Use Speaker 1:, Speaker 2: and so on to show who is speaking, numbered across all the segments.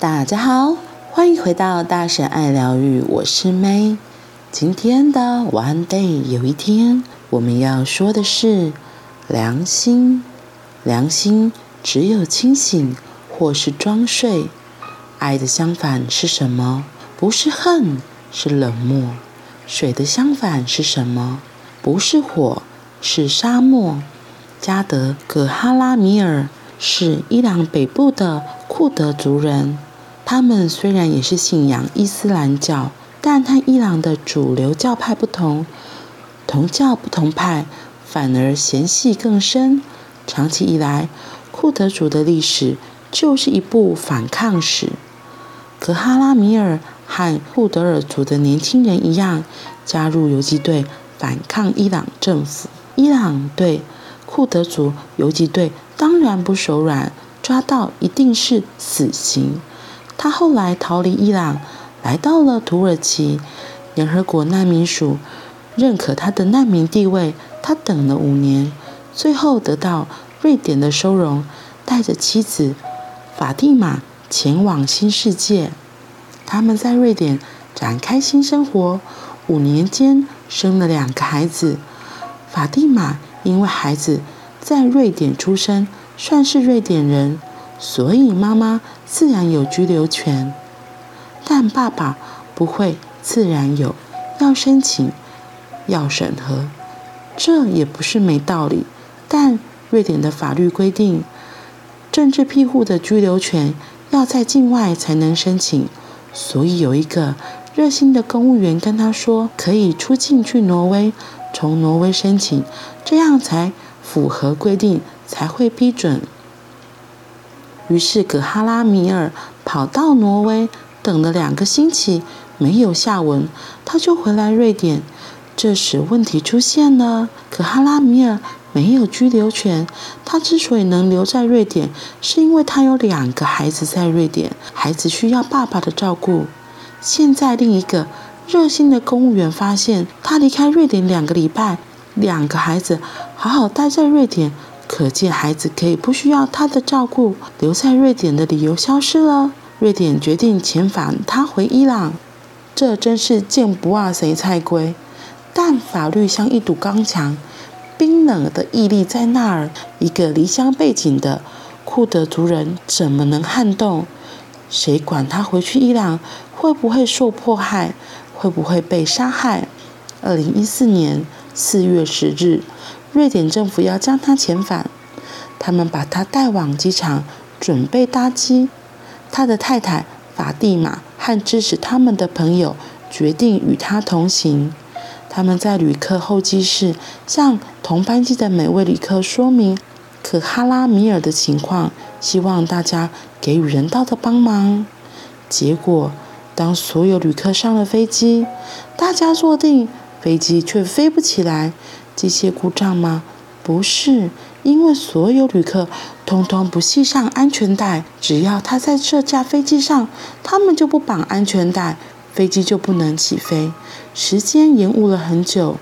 Speaker 1: 大家好，欢迎回到大神爱疗愈，我是 May。今天的 One Day 有一天，我们要说的是良心。良心只有清醒或是装睡。爱的相反是什么？不是恨，是冷漠。水的相反是什么？不是火，是沙漠。加德·葛哈拉米尔是伊朗北部的库德族人。他们虽然也是信仰伊斯兰教，但和伊朗的主流教派不同，同教不同派，反而嫌隙更深。长期以来，库德族的历史就是一部反抗史。格哈拉米尔和库德尔族的年轻人一样，加入游击队反抗伊朗政府。伊朗对库德族游击队当然不手软，抓到一定是死刑。他后来逃离伊朗，来到了土耳其。联合国难民署认可他的难民地位。他等了五年，最后得到瑞典的收容，带着妻子法蒂玛前往新世界。他们在瑞典展开新生活，五年间生了两个孩子。法蒂玛因为孩子在瑞典出生，算是瑞典人。所以妈妈自然有居留权，但爸爸不会自然有，要申请，要审核，这也不是没道理。但瑞典的法律规定，政治庇护的居留权要在境外才能申请。所以有一个热心的公务员跟他说，可以出境去挪威，从挪威申请，这样才符合规定，才会批准。于是，葛哈拉米尔跑到挪威，等了两个星期，没有下文，他就回来瑞典。这时，问题出现了：葛哈拉米尔没有居留权。他之所以能留在瑞典，是因为他有两个孩子在瑞典，孩子需要爸爸的照顾。现在，另一个热心的公务员发现，他离开瑞典两个礼拜，两个孩子好好待在瑞典。可见，孩子可以不需要他的照顾，留在瑞典的理由消失了。瑞典决定遣返他回伊朗，这真是见不袜谁菜龟。但法律像一堵钢墙，冰冷的屹立在那儿。一个离乡背井的库德族人怎么能撼动？谁管他回去伊朗会不会受迫害，会不会被杀害？二零一四年四月十日。瑞典政府要将他遣返，他们把他带往机场，准备搭机。他的太太法蒂玛和支持他们的朋友决定与他同行。他们在旅客候机室向同班机的每位旅客说明可哈拉米尔的情况，希望大家给予人道的帮忙。结果，当所有旅客上了飞机，大家坐定，飞机却飞不起来。机械故障吗？不是，因为所有旅客通通不系上安全带。只要他在这架飞机上，他们就不绑安全带，飞机就不能起飞。时间延误了很久。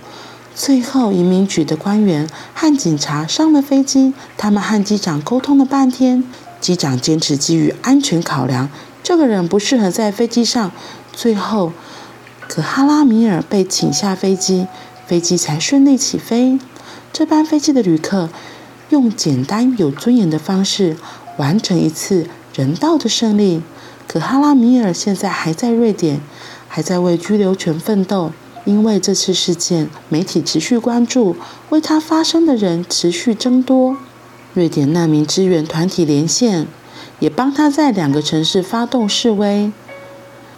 Speaker 1: 最后，移民局的官员和警察上了飞机，他们和机长沟通了半天。机长坚持基于安全考量，这个人不适合在飞机上。最后，可哈拉米尔被请下飞机。飞机才顺利起飞。这班飞机的旅客用简单有尊严的方式完成一次人道的胜利。可哈拉米尔现在还在瑞典，还在为居留权奋斗。因为这次事件，媒体持续关注，为他发声的人持续增多。瑞典难民支援团体连线，也帮他在两个城市发动示威。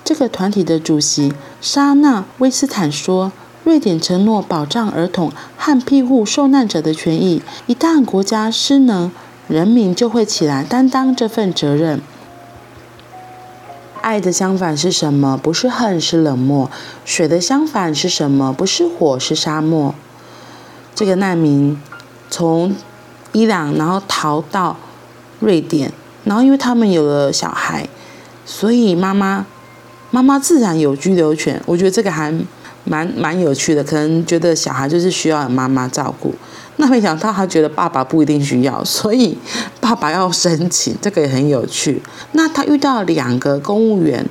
Speaker 1: 这个团体的主席莎娜·威斯坦说。瑞典承诺保障儿童和庇护受难者的权益。一旦国家失能，人民就会起来担当这份责任。爱的相反是什么？不是恨，是冷漠。水的相反是什么？不是火，是沙漠。这个难民从伊朗，然后逃到瑞典，然后因为他们有了小孩，所以妈妈妈妈自然有居留权。我觉得这个还。蛮蛮有趣的，可能觉得小孩就是需要妈妈照顾，那没想到他觉得爸爸不一定需要，所以爸爸要申请，这个也很有趣。那他遇到两个公务员，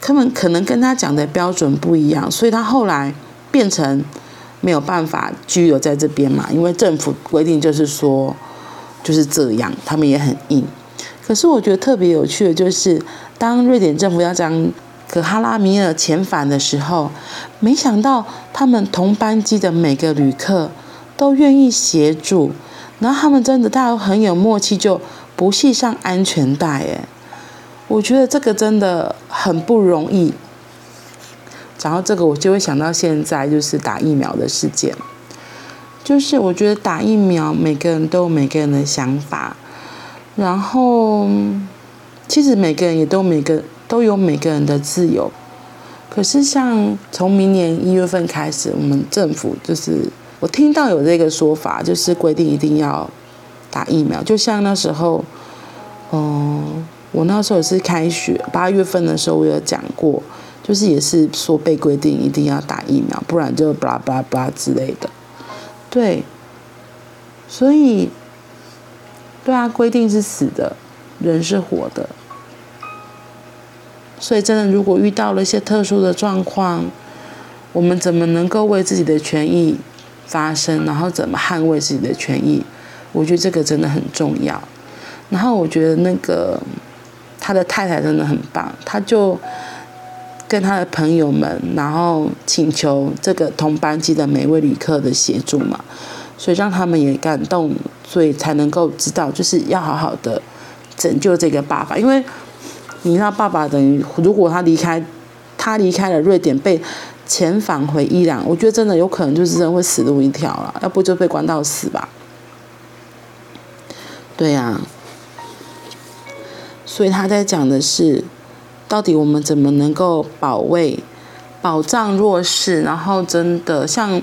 Speaker 1: 他们可能跟他讲的标准不一样，所以他后来变成没有办法居留在这边嘛，因为政府规定就是说就是这样，他们也很硬。可是我觉得特别有趣的就是，当瑞典政府要将可哈拉米尔遣返的时候，没想到他们同班机的每个旅客都愿意协助，然后他们真的大家都很有默契，就不系上安全带。哎，我觉得这个真的很不容易。然后这个我就会想到现在就是打疫苗的事件，就是我觉得打疫苗每个人都有每个人的想法，然后其实每个人也都每个。都有每个人的自由，可是像从明年一月份开始，我们政府就是我听到有这个说法，就是规定一定要打疫苗。就像那时候，嗯，我那时候也是开学八月份的时候，我有讲过，就是也是说被规定一定要打疫苗，不然就巴拉巴拉巴拉之类的。对，所以，对啊，规定是死的，人是活的。所以，真的，如果遇到了一些特殊的状况，我们怎么能够为自己的权益发声？然后怎么捍卫自己的权益？我觉得这个真的很重要。然后，我觉得那个他的太太真的很棒，他就跟他的朋友们，然后请求这个同班机的每位旅客的协助嘛，所以让他们也感动，所以才能够知道，就是要好好的拯救这个爸爸，因为。你知道，爸爸等于如果他离开，他离开了瑞典，被遣返回伊朗，我觉得真的有可能就是真会死路一条了，要不就被关到死吧。对呀、啊，所以他在讲的是，到底我们怎么能够保卫、保障弱势？然后真的像，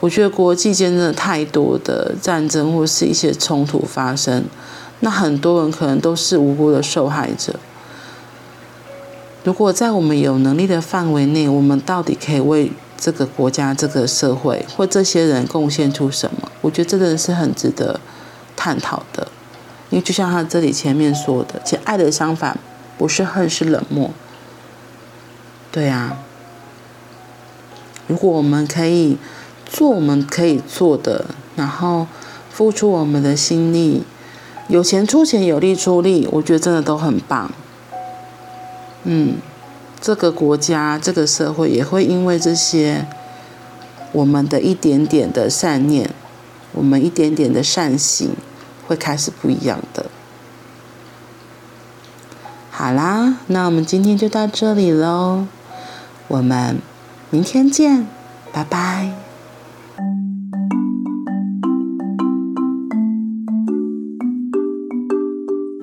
Speaker 1: 我觉得国际间真的太多的战争或是一些冲突发生，那很多人可能都是无辜的受害者。如果在我们有能力的范围内，我们到底可以为这个国家、这个社会或这些人贡献出什么？我觉得这个是很值得探讨的。因为就像他这里前面说的，其实爱的相反不是恨，是冷漠。对啊，如果我们可以做我们可以做的，然后付出我们的心力，有钱出钱，有力出力，我觉得真的都很棒。嗯，这个国家、这个社会也会因为这些我们的一点点的善念，我们一点点的善行，会开始不一样的。好啦，那我们今天就到这里喽，我们明天见，拜拜。